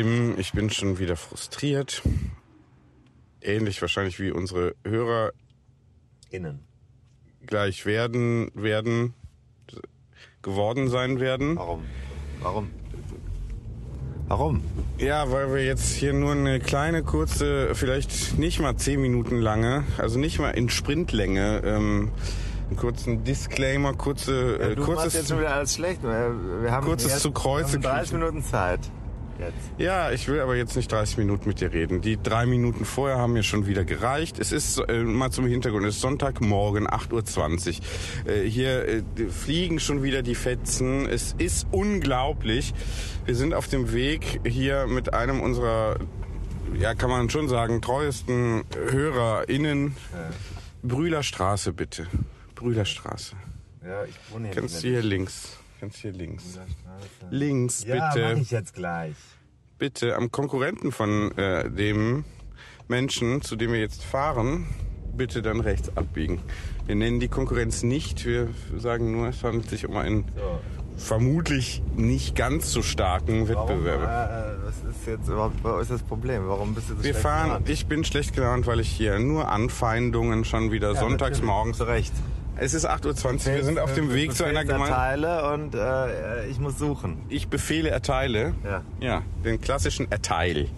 Tim, ich bin schon wieder frustriert. Ähnlich wahrscheinlich wie unsere Hörer Innen. gleich werden, werden, geworden sein werden. Warum? Warum? Warum? Ja, weil wir jetzt hier nur eine kleine, kurze, vielleicht nicht mal zehn Minuten lange, also nicht mal in Sprintlänge, ähm, einen kurzen Disclaimer, kurze, Ja, äh, du machst kurzes, jetzt schon wieder alles schlecht. Wir, wir haben Kurzes zu Kreuze wir haben 30 kriechen. Minuten Zeit. Jetzt. Ja, ich will aber jetzt nicht 30 Minuten mit dir reden. Die drei Minuten vorher haben mir schon wieder gereicht. Es ist, äh, mal zum Hintergrund, es ist Sonntagmorgen, 8.20 Uhr. Äh, hier äh, fliegen schon wieder die Fetzen. Es ist unglaublich. Wir sind auf dem Weg hier mit einem unserer, ja kann man schon sagen, treuesten HörerInnen. Brühlerstraße bitte. Brühlerstraße. Ja, ich wohne hier Kannst du hier links. Kannst hier links. Links, Ja, bitte. mach ich jetzt gleich. bitte am Konkurrenten von äh, dem Menschen, zu dem wir jetzt fahren, bitte dann rechts abbiegen. Wir nennen die Konkurrenz nicht, wir sagen nur, es handelt sich um einen So. vermutlich nicht ganz so starken Warum, Wettbewerb. äh, was ist jetzt überhaupt, was ist das Problem? Warum bist du so Wir schlecht fahren, gelaunt? ich bin schlecht gelaunt, weil ich hier nur Anfeindungen schon wieder Ja, sonntags morgens. Zu Recht. Es ist 8.20 Uhr, wir sind auf dem Weg zu einer Gemeinde. Teile und äh, ich muss suchen. Ich Befehle erteile. Ja. Ja, den klassischen Erteil.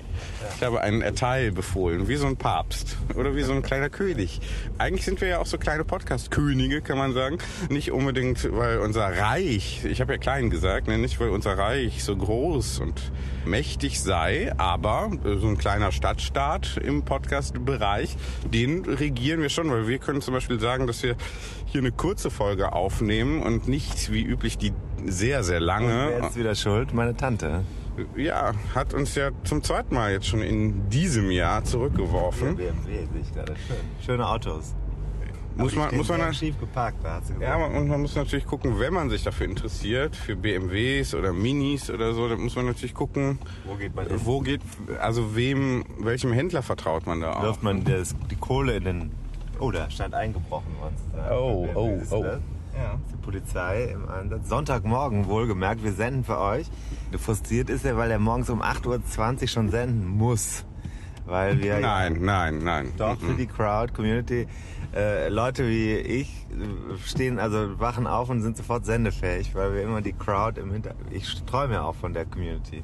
Ich habe einen Erteil befohlen, wie so ein Papst oder wie so ein kleiner König. Eigentlich sind wir ja auch so kleine Podcast-Könige, kann man sagen. Nicht unbedingt, weil unser Reich, ich habe ja klein gesagt, ne, nicht weil unser Reich so groß und mächtig sei, aber so ein kleiner Stadtstaat im Podcast-Bereich, den regieren wir schon, weil wir können zum Beispiel sagen, dass wir hier eine kurze Folge aufnehmen und nicht wie üblich die sehr, sehr lange. Wer ist wieder schuld? Meine Tante. Ja, hat uns ja zum zweiten Mal jetzt schon in diesem Jahr zurückgeworfen. BMW sehe ich gerade. Schön. Schöne Autos. Muss man, muss man, dann schief geparkt, da hat sie gesagt. ja, man- und man muss natürlich gucken, wenn man sich dafür interessiert, für BMWs oder Minis oder so, dann muss man natürlich gucken, Wo geht man hin? wo geht, also wem, welchem Händler vertraut man da auch. wirft man das, die Kohle in den. Oh, da stand eingebrochen worden. Oh, oh, oh. das? Ja. Die Polizei im Einsatz. Sonntagmorgen wohlgemerkt, wir senden für euch. Frustriert ist er, weil er morgens um 8.20 Uhr schon senden muss. Weil wir Nein, nein, nein. doch für die Crowd, Community, äh, Leute wie ich stehen, also wachen auf und sind sofort sendefähig, weil wir immer die Crowd im Hintergrund. Ich träume ja auch von der Community.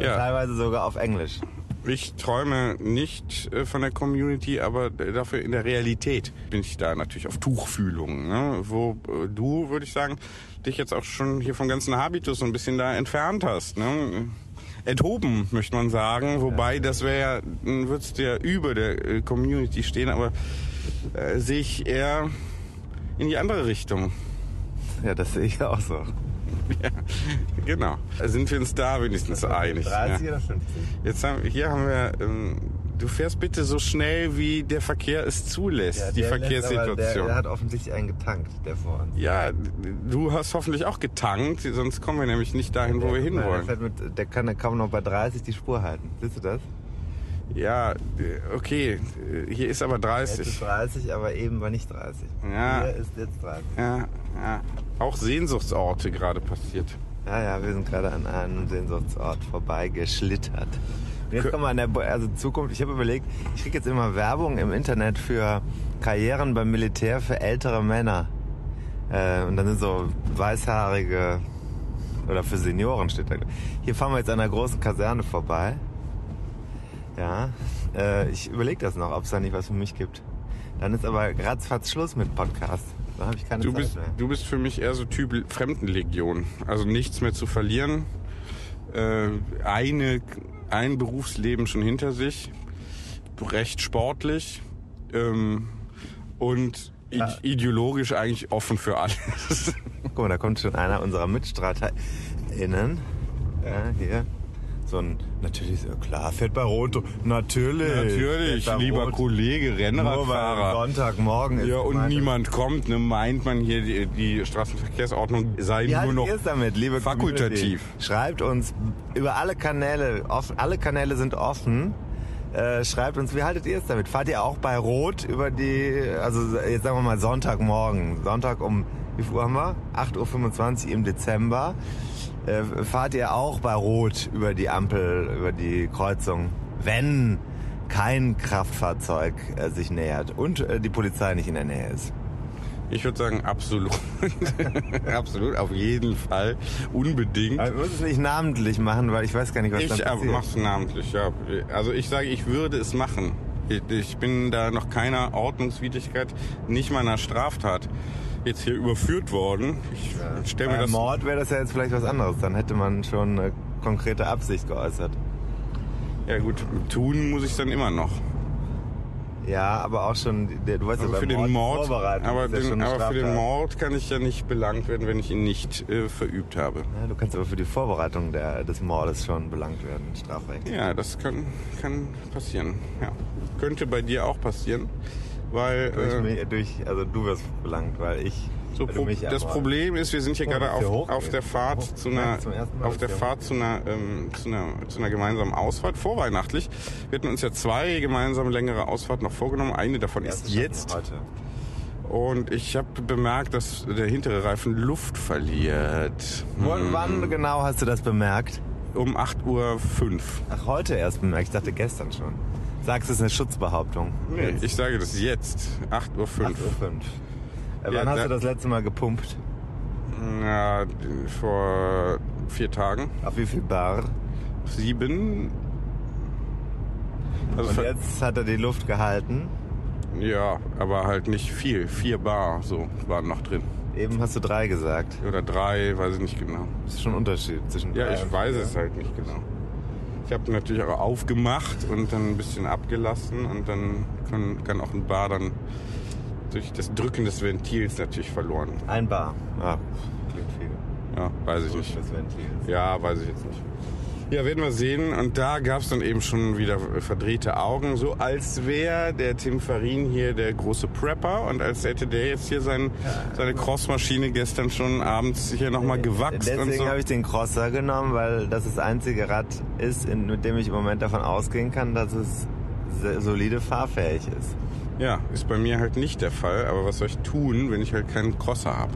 Ja. Teilweise sogar auf Englisch. Ich träume nicht äh, von der Community, aber dafür in der Realität bin ich da natürlich auf Tuchfühlung. Ne? Wo äh, du, würde ich sagen, dich jetzt auch schon hier vom ganzen Habitus so ein bisschen da entfernt hast. Ne? Enthoben, möchte man sagen. Wobei, das wäre ja, würdest du ja über der äh, Community stehen, aber äh, sehe ich eher in die andere Richtung. Ja, das sehe ich auch so. Ja, genau. Sind wir uns da wenigstens einig. 30 ja. oder 50? Jetzt haben, hier haben wir, ähm, du fährst bitte so schnell, wie der Verkehr es zulässt, die der lässt aber- Verkehrssituation. Der, der hat offensichtlich einen getankt, der vor uns. ja, du hast hoffentlich auch getankt, sonst kommen wir nämlich nicht dahin, wo wir Der- Der, hinwollen. fährt mit, der kann kaum noch bei 30 die Spur halten. Siehst du das? Ja, okay, hier ist aber Jetzt 30. ist 30, aber eben war nicht 30. Ja. Hier ist jetzt 30. Ja, ja. Auch Sehnsuchtsorte gerade passiert. Ja, ja, wir sind gerade an einem Sehnsuchtsort vorbeigeschlittert. Und jetzt kommen wir an der Bo- also Zukunft. Ich habe überlegt, ich kriege jetzt immer Werbung im Internet für Karrieren beim Militär für ältere Männer. Äh, und dann sind so weißhaarige, oder für Senioren steht da. Hier fahren wir jetzt an einer großen Kaserne vorbei. Ja, äh, ich überlege das noch, ob es da nicht was für mich gibt. Dann ist aber ratzfatz Schluss mit Podcast. Dann habe ich keine Du Zeit bist, mehr. du bist für mich eher so Typ Fremdenlegion. Also nichts mehr zu verlieren. Äh, eine, ein Berufsleben schon hinter sich. Recht sportlich. Ähm, und ide ideologisch eigentlich offen für alles. Guck mal, da kommt schon einer unserer MitstreiterInnen. Ja, hier. So ein, natürlich, ja klar, fährt bei Rot. Natürlich. Natürlich, lieber Rot. Kollege, Nur Rennradfahrer. Sonntagmorgen ist. Ja, und meine- niemand kommt, ne, meint man hier, die, die Straßenverkehrsordnung sei Wie nur noch damit, liebe fakultativ. Community? Schreibt uns über alle Kanäle, offen, alle Kanäle sind offen. Äh, schreibt uns, wie haltet ihr es damit? Fahrt ihr auch bei Rot über die, also jetzt sagen wir mal Sonntagmorgen, Sonntag um, wie viel Uhr haben wir? 8.25 Uhr im Dezember. Äh, fahrt ihr auch bei Rot über die Ampel, über die Kreuzung, wenn kein Kraftfahrzeug äh, sich nähert und äh, die Polizei nicht in der Nähe ist? Ich würde sagen, absolut. absolut, auf jeden Fall. Unbedingt. Aber wir müssen es nicht namentlich machen, weil ich weiß gar nicht, was dann Ich aber passiert. mach's namentlich, ja. Also ich sage, ich würde es machen. Ich- Ich bin da noch keiner Ordnungswidrigkeit, nicht mal einer Straftat jetzt hier überführt worden. Ich stelle mir Bei das. Mord wäre das ja jetzt vielleicht was anderes. Dann hätte man schon eine konkrete Absicht geäußert. Ja gut, tun muss ich dann immer noch. Ja, aber auch schon, du weißt Also ja, für den Mord, Vorbereitung aber, ja den, eine aber für den. Mord kann ich ja nicht belangt werden, wenn ich ihn nicht äh, verübt habe. Ja, du kannst aber für die Vorbereitung der, des Mordes schon belangt werden, strafrechtlich. Ja, das kann, kann passieren. Ja. Könnte bei dir auch passieren, weil Durch, äh, mich, durch, also du wirst belangt, weil ich. So, weil pro mich das. Problem ist, wir sind hier Oh, gerade auf, hochgeht. auf der Fahrt Hoch- zu einer, Mal, auf der Fahrt zu einer, ähm, zu einer, zu einer gemeinsamen Ausfahrt vorweihnachtlich. Wir hatten uns ja zwei gemeinsame längere Ausfahrten noch vorgenommen. Eine davon ist jetzt. Heute. Und ich habe bemerkt, dass der hintere Reifen Luft verliert. Hm. wann genau hast du das bemerkt? Um 8.05 Uhr. Ach, heute erst bemerkt. Ich dachte gestern schon. Sagst du, es ist eine Schutzbehauptung? Nee, ich sage das jetzt. 8.05 Uhr. 8.05 Uhr. Äh, Ja, wann hast du das letzte Mal gepumpt? Ja, vor vier Tagen. Auf wie viel Bar? Sieben. Also Und jetzt hat er die Luft gehalten. Ja, aber halt nicht viel. Vier Bar so waren noch drin. Eben hast du drei gesagt. Oder drei, weiß ich nicht genau. Das ist schon ein Unterschied zwischen Ja, drei ich und weiß es halt nicht genau. Ich habe natürlich auch aufgemacht und dann ein bisschen abgelassen und dann kann, kann auch ein Bar dann durch das Drücken des Ventils natürlich verloren. Ein Bar. Ja, klingt viel. Ja, weiß ich nicht. Das Ventil. Ja, weiß ich jetzt nicht. Ja, werden wir sehen. Und da gab es dann eben schon wieder verdrehte Augen, so als wäre der Tim Farin hier der große Prepper und als hätte der jetzt hier sein, seine Crossmaschine gestern schon abends hier nochmal gewachst und Deswegen so. habe ich den Crosser genommen, weil das das einzige Rad ist, in, mit dem ich im Moment davon ausgehen kann, dass es solide fahrfähig ist. Ja, ist bei mir halt nicht der Fall. Aber was soll ich tun, wenn ich halt keinen Crosser habe?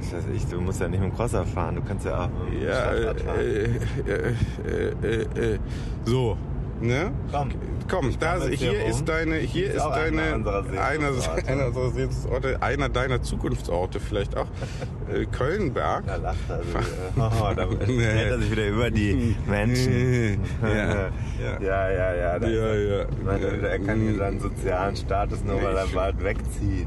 Das heißt, ich, du musst ja nicht mit dem Crosser fahren, du kannst ja auch mit dem Ja, äh, Stadtrad fahren. äh, äh, äh, äh, so, ne? Komm. Komm, da, hier ist deine, hier Ist ist auch einer deine, unserer einer, Sehnsuchtsorte. einer unserer Sehnsuchtsorte, einer deiner Zukunftsorte vielleicht auch. Äh, Kölnberg. Da lacht er. Also, oh, da Nee. er sich wieder über die Menschen. Ja, ja, ja, ja. ja, Ja, ist er. ja. Ich meine, er kann hier seinen sozialen Status nur, weil er Ich- bald wegzieht.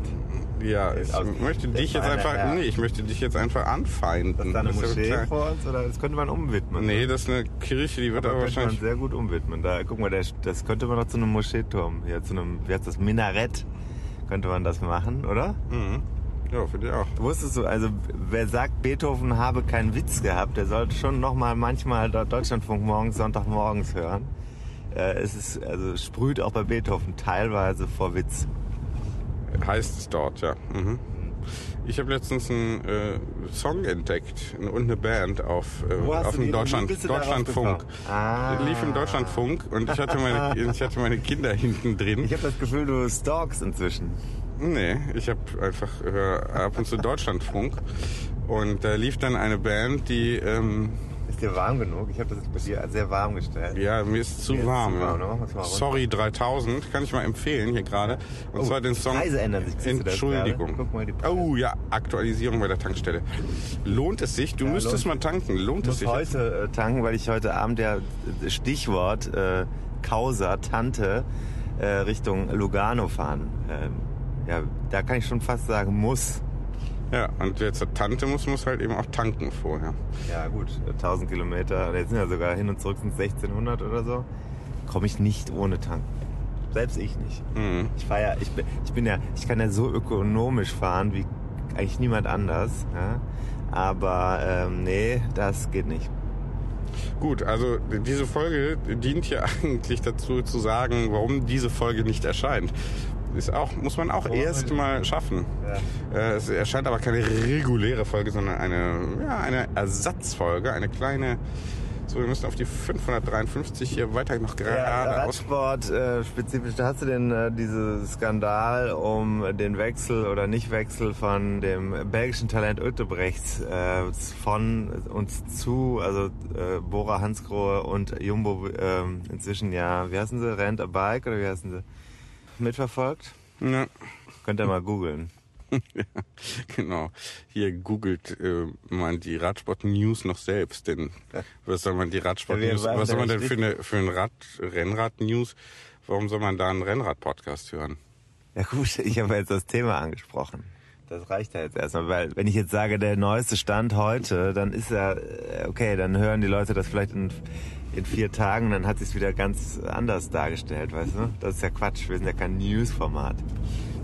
Ja, ich möchte das dich jetzt einfach, Herr. nee, ich möchte dich jetzt einfach anfeinden. Ist da eine Das ja Moschee vor uns? Oder das könnte man umwidmen. Nee, das ist eine Kirche, die wird aber aber, könnte man wahrscheinlich. sehr gut umwidmen. Da, guck mal, das könnte man noch zu einem Moscheeturm, hier zu einem, wie heißt das, Minarett, könnte man das machen, oder? Mhm. Ja, für dich auch. Wusstest du, also wer sagt, Beethoven habe keinen Witz gehabt, der sollte schon noch mal manchmal Deutschlandfunk morgens, Sonntagmorgens hören. Äh, es ist, also sprüht auch bei Beethoven teilweise vor Witz. Heißt es dort, ja. Mhm. Ich habe letztens einen äh, Song entdeckt und eine Band auf, äh, auf dem Deutschland, Deutschlandfunk. Ah. Lief im Deutschlandfunk und ich hatte meine, ich hatte meine Kinder hinten drin. Ich habe das Gefühl, du stalkst inzwischen. Nee, ich habe einfach äh, ab und zu Deutschlandfunk und da lief dann eine Band, die ähm, dir warm genug? Ich habe das bei dir sehr warm gestellt. Ja, mir ist zu Mir ist warm. zu ja. warm, ne? Mal runter. Sorry 3000, kann ich mal empfehlen hier gerade. Und Oh, zwar den Song Preise ändern sich. Entschuldigung. oh ja, Aktualisierung bei der Tankstelle. Lohnt es sich? Du Ja, müsstest mal tanken. Lohnt es Ich muss sich? heute äh, tanken, weil ich heute Abend ja äh, Stichwort äh, Causa, Tante äh, Richtung Lugano fahren. Ähm, ja, da kann ich schon fast sagen, muss. Ja, und wer zur Tante muss, muss halt eben auch tanken vorher. Ja gut, äh, 1000 Kilometer, jetzt sind ja sogar hin und zurück sind 1600 oder so. Komme ich nicht ohne tanken. Selbst ich nicht. Mhm. Ich fahr ja, ich bin, ich bin ja, ich kann ja so ökonomisch fahren wie eigentlich niemand anders. Ja? Aber ähm, nee, das geht nicht. Gut, also diese Folge dient ja eigentlich dazu zu sagen, warum diese Folge nicht erscheint. Ist auch, muss man auch erst mal schaffen. Äh, Es erscheint aber keine reguläre Folge, sondern eine, ja, eine Ersatzfolge, eine kleine. So, wir müssen auf die 553 hier weiter noch Ja, gerade aus. Radsport äh, spezifisch, da hast du den äh, diese Skandal um den Wechsel oder Nichtwechsel von dem belgischen Talent Uttebrechts äh, von uns zu, also äh, Bora Hansgrohe und Jumbo ähm, inzwischen ja, wie heißen sie, Rent a Bike oder wie heißen sie, mitverfolgt? Ja, Könnt ihr mal googeln. genau. Hier googelt äh, man die Radsport-News noch selbst, denn was soll man die Radsport-News, Ja, wir waren was soll man denn für, eine, für ein Rad, Rennrad-News, warum soll man da einen Rennrad-Podcast hören? Ja gut, ich habe jetzt das Thema angesprochen. Das reicht ja jetzt erstmal, weil wenn ich jetzt sage, der neueste Stand heute, dann ist ja, äh, okay, dann hören die Leute das vielleicht in, in vier Tagen, dann hat sich's wieder ganz anders dargestellt, weißt du? Das ist ja Quatsch, wir sind ja kein News-Format.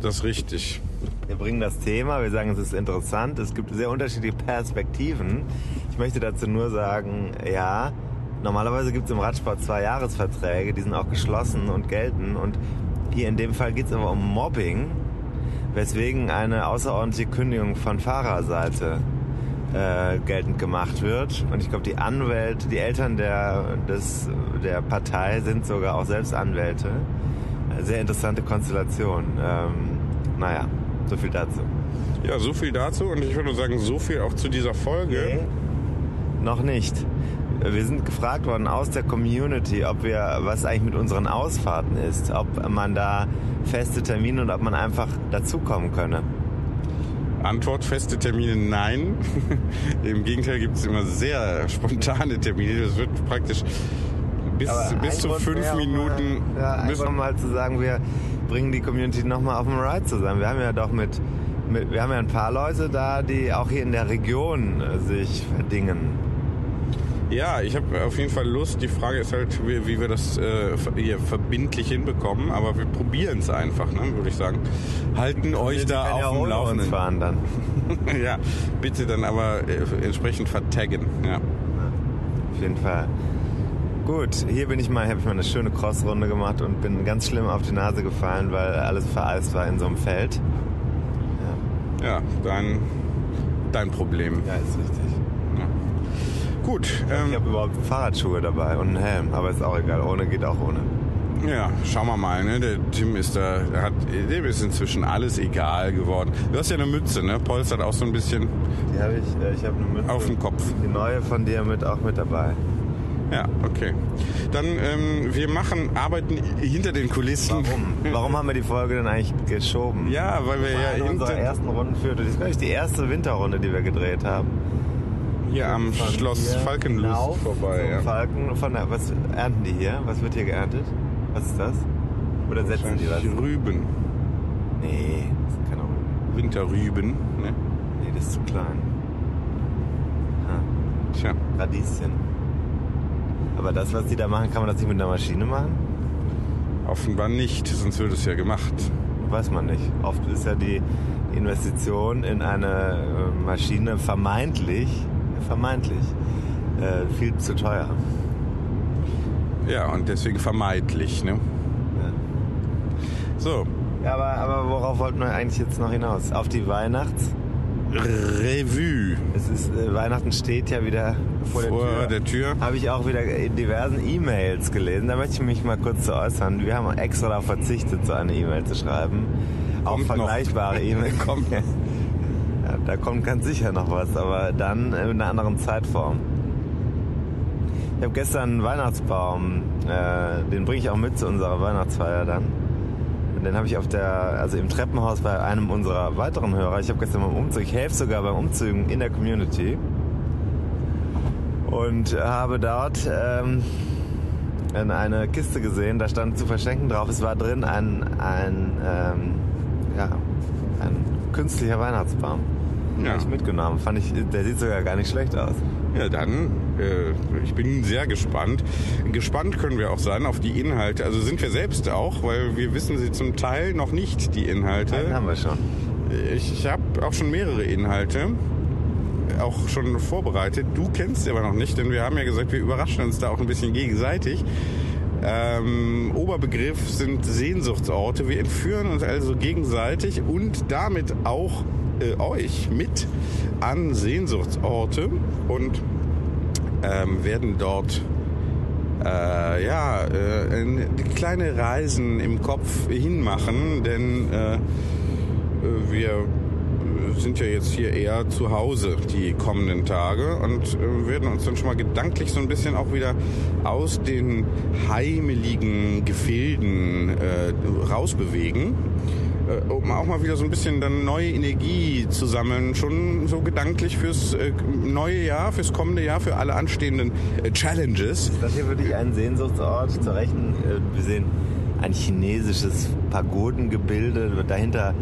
Das ist richtig. Wir bringen das Thema, wir sagen, es ist interessant, es gibt sehr unterschiedliche Perspektiven. Ich möchte dazu nur sagen, ja, normalerweise gibt es im Radsport zwei Jahresverträge, die sind auch geschlossen und gelten. Und hier in dem Fall geht es aber um Mobbing, weswegen eine außerordentliche Kündigung von Fahrerseite äh, geltend gemacht wird. Und ich glaube, die Anwälte, die Eltern der, des, der Partei sind sogar auch selbst Anwälte. Sehr interessante Konstellation. Ähm, naja, so viel dazu. Ja, so viel dazu und ich würde sagen, so viel auch zu dieser Folge. Noch nicht. Wir sind gefragt worden aus der Community, ob wir, was eigentlich mit unseren Ausfahrten ist, ob man da feste Termine und ob man einfach dazukommen könne. Antwort, feste Termine, nein. Im Gegenteil gibt es immer sehr spontane Termine. Das wird praktisch bis, bis zu fünf Minuten. Ja, bis, einfach mal zu sagen, wir bringen die Community nochmal auf den Ride zusammen. Wir haben ja doch mit, mit, wir haben ja ein paar Leute da, die auch hier in der Region äh, sich verdingen. Ja, ich habe auf jeden Fall Lust. Die Frage ist halt, wie, wie wir das äh, hier verbindlich hinbekommen. Aber wir probieren es einfach, ne, würde ich sagen. Halten euch da ja auf dem uns Laufenden. fahren dann. ja, bitte dann aber äh, entsprechend vertaggen. Ja. Auf jeden Fall. Gut, hier bin ich mal, habe ich mal eine schöne Crossrunde gemacht und bin ganz schlimm auf die Nase gefallen, weil alles vereist war in so einem Feld. Ja, dein, dein Problem. Ja, ist richtig. Gut, Ich ähm, habe überhaupt Fahrradschuhe dabei und einen Helm, aber ist auch egal. Ohne geht auch ohne. ja, schauen wir mal, ne? Der Tim ist da, hat, dem ist inzwischen alles egal geworden. Du hast ja eine Mütze, ne? Polstert auch so ein bisschen Die habe ich, äh, ich habe eine Mütze. auf dem Kopf. Die neue von dir mit auch mit dabei. Ja, okay. Dann, ähm, wir machen, arbeiten hinter den Kulissen. Warum? Warum haben wir die Folge denn eigentlich geschoben? Ja, weil wir Eine ja unserer hinter, ersten Runden führte. Das ist glaube ich die erste Winterrunde, die wir gedreht haben. Hier am Schloss Falkenlust vorbei. Ja. Falken von der, was ernten die hier? Was wird hier geerntet? Was ist das? Oder setzen die was? Wahrscheinlich Rüben, Nee, das sind keine Rüben. Winterrüben. Ne? Nee, das ist zu klein. Ha, Tja, Radieschen. Aber das, was die da machen, kann man das nicht mit einer Maschine machen? offenbar nicht, sonst würde es ja gemacht. Weiß man nicht. Oft ist ja die Investition in eine äh, Maschine vermeintlich, vermeintlich, äh, viel zu teuer. Ja, und deswegen vermeidlich, ne? Ja. So, Ja, aber, aber worauf wollten wir eigentlich jetzt noch hinaus? Auf die Weihnachts? Revue Es ist, äh, Weihnachten steht ja wieder vor der vor Tür. der Tür. Habe ich auch wieder in diversen E-Mails gelesen. Da möchte ich mich mal kurz zu äußern. Wir haben extra darauf verzichtet, so eine E-Mail zu schreiben. Auch Kommt noch. vergleichbare E-Mails. Kommt. Da kommt ganz sicher noch was, aber dann in einer anderen Zeitform. Ich habe gestern einen Weihnachtsbaum, äh, den bringe ich auch mit zu unserer Weihnachtsfeier dann. Und den habe ich auf der, also im Treppenhaus bei einem unserer weiteren Hörer. Ich habe gestern beim Umzug, ich helfe sogar beim Umzügen in der Community. Und habe dort ähm, in eine Kiste gesehen, da stand zu verschenken drauf. Es war drin ein, ein, ähm, ja, ein künstlicher Weihnachtsbaum. Ja. Habe ich mitgenommen. Fand ich, der sieht sogar gar nicht schlecht aus. Ja, dann, äh, ich bin sehr gespannt. Gespannt können wir auch sein auf die Inhalte. Also sind wir selbst auch, weil wir wissen sie zum Teil noch nicht, die Inhalte. Den haben wir schon. Ich, ich habe auch schon mehrere Inhalte, auch schon vorbereitet. Du kennst sie aber noch nicht, denn wir haben ja gesagt, wir überraschen uns da auch ein bisschen gegenseitig. Ähm, Oberbegriff sind Sehnsuchtsorte. Wir entführen uns also gegenseitig und damit auch äh, euch mit an Sehnsuchtsorte und ähm, werden dort äh, ja, äh, ein- kleine Reisen im Kopf hinmachen, denn äh, äh, wir sind ja jetzt hier eher zu Hause die kommenden Tage und äh, werden uns dann schon mal gedanklich so ein bisschen auch wieder aus den heimeligen Gefilden äh, rausbewegen, um auch mal wieder so ein bisschen dann neue Energie zu sammeln, schon so gedanklich fürs äh, neue Jahr, fürs kommende Jahr, für alle anstehenden äh, Challenges. Das hier wirklich ein Sehnsuchtsort zur Rechten. äh, Wir sehen ein chinesisches Pagodengebilde, dahinter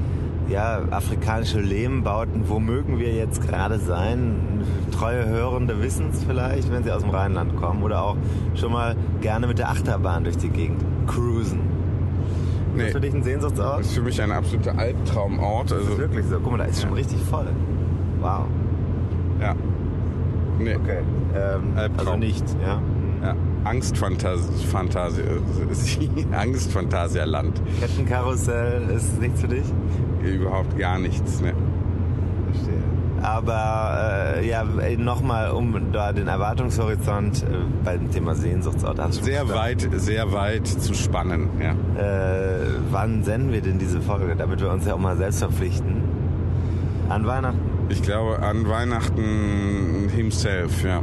ja, afrikanische Lehmbauten. Wo mögen wir jetzt gerade sein? Treue Hörende wissen es vielleicht, wenn sie aus dem Rheinland kommen oder auch schon mal gerne mit der Achterbahn durch die Gegend cruisen. Ist Nee. das für dich ein Sehnsuchtsort? Das ist für mich ein absoluter Albtraumort. Das ist Also, wirklich so. Guck mal, da ist schon richtig voll. Wow. ja. Nee. Okay. Ähm, Albtraum. also nicht, ja. Ja. Angstfantasie, Fantasie, Angstphantasialand. Kettenkarussell ist nichts für dich? Überhaupt gar nichts. Ne? Aber äh, ja, nochmal, um da den Erwartungshorizont äh, beim Thema Sehnsuchtsort du Sehr weit, sehr weit zu spannen. Ja. Äh, wann senden wir denn diese Folge, damit wir uns ja auch mal selbst verpflichten? An Weihnachten. Ich glaube an Weihnachten himself. Ja.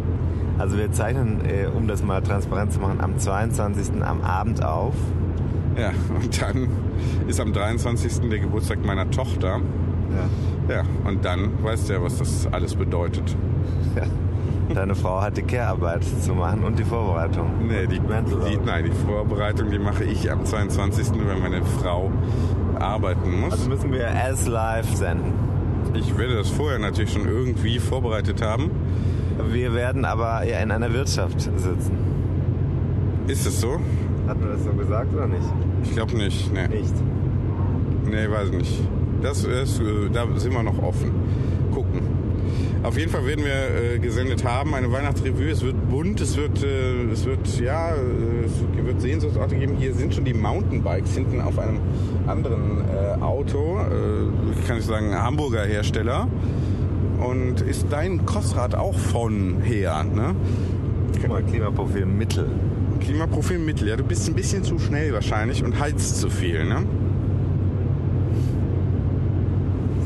Also wir zeichnen, äh, um das mal transparent zu machen, am 22. am Abend auf. ja. Und dann ist am 23. der Geburtstag meiner Tochter. Ja. Ja. Und dann weißt du ja, was das alles bedeutet. Deine Frau hat die Care-Arbeit zu machen und die Vorbereitung. Nee, die, die, nein, die Vorbereitung, die mache ich am 22., wenn meine Frau arbeiten muss. Also müssen wir as live senden. Ich werde das vorher natürlich schon irgendwie vorbereitet haben. Wir werden aber ja in einer Wirtschaft sitzen. Ist es so? Hatten wir das so gesagt oder nicht? Ich glaube nicht. Nee. Nicht. nee, weiß nicht. Das ist, äh, da sind wir noch offen. Gucken. Auf jeden Fall werden wir äh, gesendet haben, eine Weihnachtsrevue. Es wird bunt, es wird, äh, es wird, ja, es wird Sehnsuchtsorte geben. Hier sind schon die Mountainbikes hinten auf einem anderen Auto. Äh, kann ich sagen, Hamburger Hersteller. Und ist dein Kossrad auch von her, ne? Guck mal, Klimaprofil Mittel. Klimaprofil Mittel, ja, du bist ein bisschen zu schnell wahrscheinlich und heizt zu viel, ne?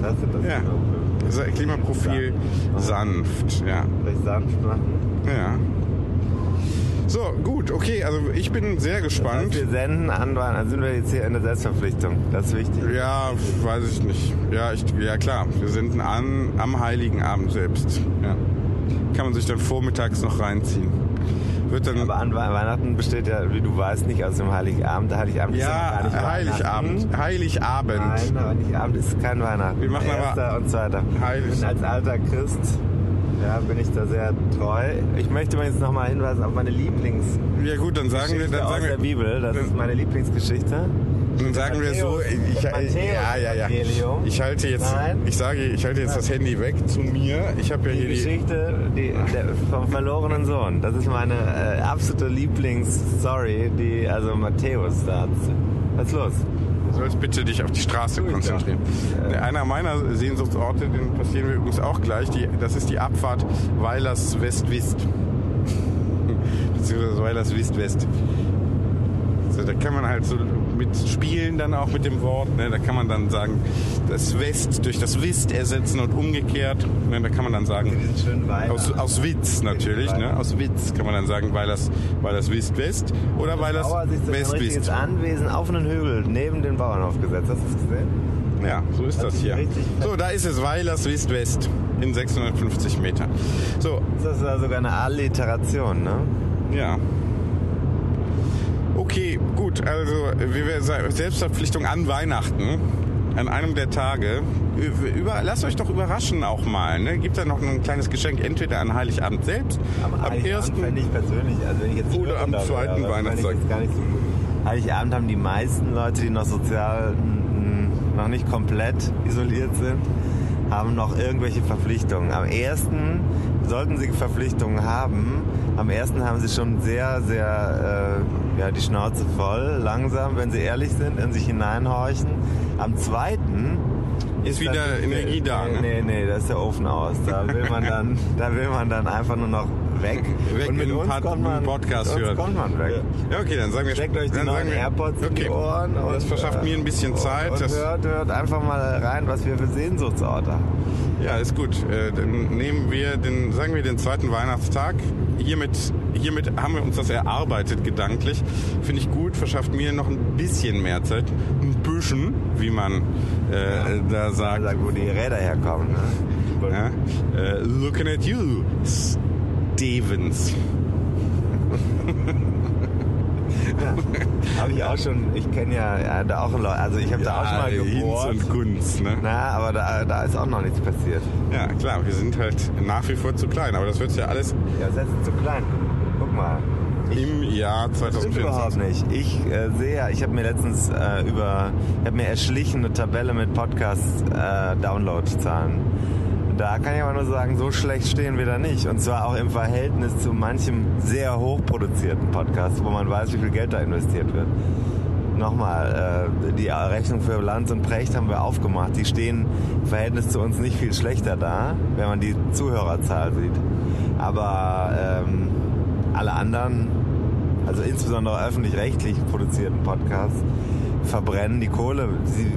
Was heißt denn das? Ja. Also Klimaprofil sanft, ja. Vielleicht sanft machen. Ja. So, gut, okay, also ich bin sehr Das heißt, gespannt. wir senden an, dann sind wir jetzt hier in der Selbstverpflichtung. Das ist wichtig. Ja, weiß ich nicht. Ja, ich, ja klar, wir senden an am Heiligen Abend selbst. Ja. Kann man sich dann vormittags noch reinziehen. Wird dann Aber an We- Weihnachten besteht ja, wie du weißt, nicht aus dem Heiligabend. Der Heiligabend ist ja ja, gar nicht Heiligabend. Heiligabend. Nein, Heiligabend ist kein Weihnachten. Wir machen aber Erster und zweiter. Heilig- Ich bin als alter Christ, ja, bin ich da sehr treu. Ich möchte übrigens nochmal hinweisen auf meine Lieblingsgeschichte Ja gut, dann sagen wir, dann aus sagen der wir, Bibel. Das ist meine Lieblingsgeschichte. Sagen wir so, ich, ja, ja, ja. Ich halte jetzt, Nein. ich sage, ich halte jetzt das Handy weg zu mir. Ich habe ja Die hier die, Geschichte die, der, vom verlorenen Sohn. Das ist meine äh, absolute Lieblingsstory, die also Matthäus da hat. Was ist los? du sollst bitte dich auf die Straße konzentrieren. doch. Einer meiner Sehnsuchtsorte, den passieren wir übrigens auch gleich, die, das ist die Abfahrt Weilers West-Wist. Beziehungsweise Weilers Wist-West. Also da kann man halt so mit spielen dann auch mit dem Wort. Ne? Da kann man dann sagen, das West durch das Wist ersetzen und umgekehrt. Ne? Da kann man dann sagen, aus, aus Witz natürlich. Ne? Aus Witz kann man dann sagen, weil das, weil das Wist West oder weil das Bauer sich so ein West richtiges Wist. Anwesen auf einen Hügel neben den Bauernhof gesetzt. Hast du das gesehen? Ja, so ist das hier. So, da ist es, weil das Wist West in 650 Metern. So, Das ist ja sogar eine Alliteration, ne? Ja. Okay, gut. Also wie wir Selbstverpflichtung an Weihnachten, an einem der Tage. Über, lasst euch doch überraschen auch mal. Ne? Gibt da noch ein kleines Geschenk, entweder an Heiligabend selbst, am, Heiligabend ersten. ich persönlich, also wenn ich jetzt Oder am zweiten wäre, Weihnachtstag. so. Heiligabend haben die meisten Leute, die noch sozial noch nicht komplett isoliert sind, haben noch irgendwelche Verpflichtungen. Am ersten sollten sie Verpflichtungen haben. Am ersten haben sie schon sehr, sehr äh, ja, die Schnauze voll, langsam, wenn sie ehrlich sind, in sich hineinhorchen. Am zweiten Ist wieder dann- Energie da, Nee, ne? nee, nee, da ist der Ofen aus. Da will man dann, da will man dann einfach nur noch weg. Weg Und mit in den uns Pod- kommt man, Podcast mit uns hören. kommt man weg. Ja, okay, dann sagen wir Steckt euch die dann neuen AirPods in okay. die Ohren. Und, Das verschafft äh, mir ein bisschen Zeit. Und Das, hört, hört einfach mal rein, was wir für Sehnsuchtsorte haben. Ja, ist gut. Äh, dann nehmen wir den, sagen wir den zweiten Weihnachtstag. Hiermit, hiermit haben wir uns das erarbeitet gedanklich. Finde ich gut, verschafft mir noch ein bisschen mehr Zeit. Ein bisschen, wie man äh, da sagt. Sagt, wo die Räder herkommen. Ne? Ja? Äh, looking at you, Stevens. Habe ich auch schon, ich kenne ja, ja da auch Leute, also ich habe da auch schon mal Hinz gebohrt. und Kunst, ne? Na, aber da, da ist auch noch nichts passiert. Ja, klar, wir sind halt nach wie vor zu klein, aber das wird ja alles Ja, das ist zu klein. Guck mal. im Jahr Stimmt überhaupt 2024. nicht. Ich äh, sehe, ja, ich habe mir letztens äh, über, ich habe mir erschlichen eine Tabelle mit Podcast-Download-Zahlen. Da kann ich aber nur sagen, so schlecht stehen wir da nicht. Und zwar auch im Verhältnis zu manchem sehr hochproduzierten Podcast, wo man weiß, wie viel Geld da investiert wird. Nochmal, äh, die Rechnung für Lanz und Precht haben wir aufgemacht. Die stehen im Verhältnis zu uns nicht viel schlechter da, wenn man die Zuhörerzahl sieht. Aber ähm, alle anderen, also insbesondere öffentlich-rechtlich produzierten Podcasts, verbrennen die Kohle.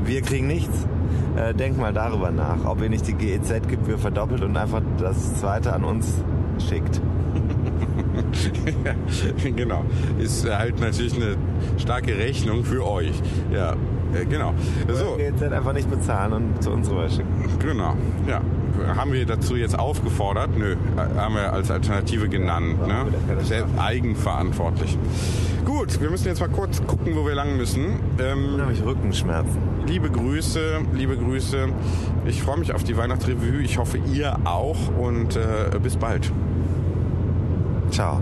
Wir kriegen nichts. Äh, denk mal darüber nach, ob ihr nicht die GEZ-Gebühr verdoppelt und einfach das zweite an uns schickt. Genau. Ist halt natürlich eine starke Rechnung für euch. Ja, äh, genau. So, GEZ einfach nicht bezahlen und zu uns rüberschicken. genau. Ja. Haben wir dazu jetzt aufgefordert? Nö, äh, haben wir als Alternative genannt. Ne? Sehr eigenverantwortlich. Gut, wir müssen jetzt mal kurz gucken, wo wir lang müssen. Ähm, Unheimlich Rückenschmerzen. liebe Grüße, liebe Grüße. Ich freue mich auf die Weihnachtsrevue. Ich hoffe, ihr auch. Und äh, bis bald. Ciao.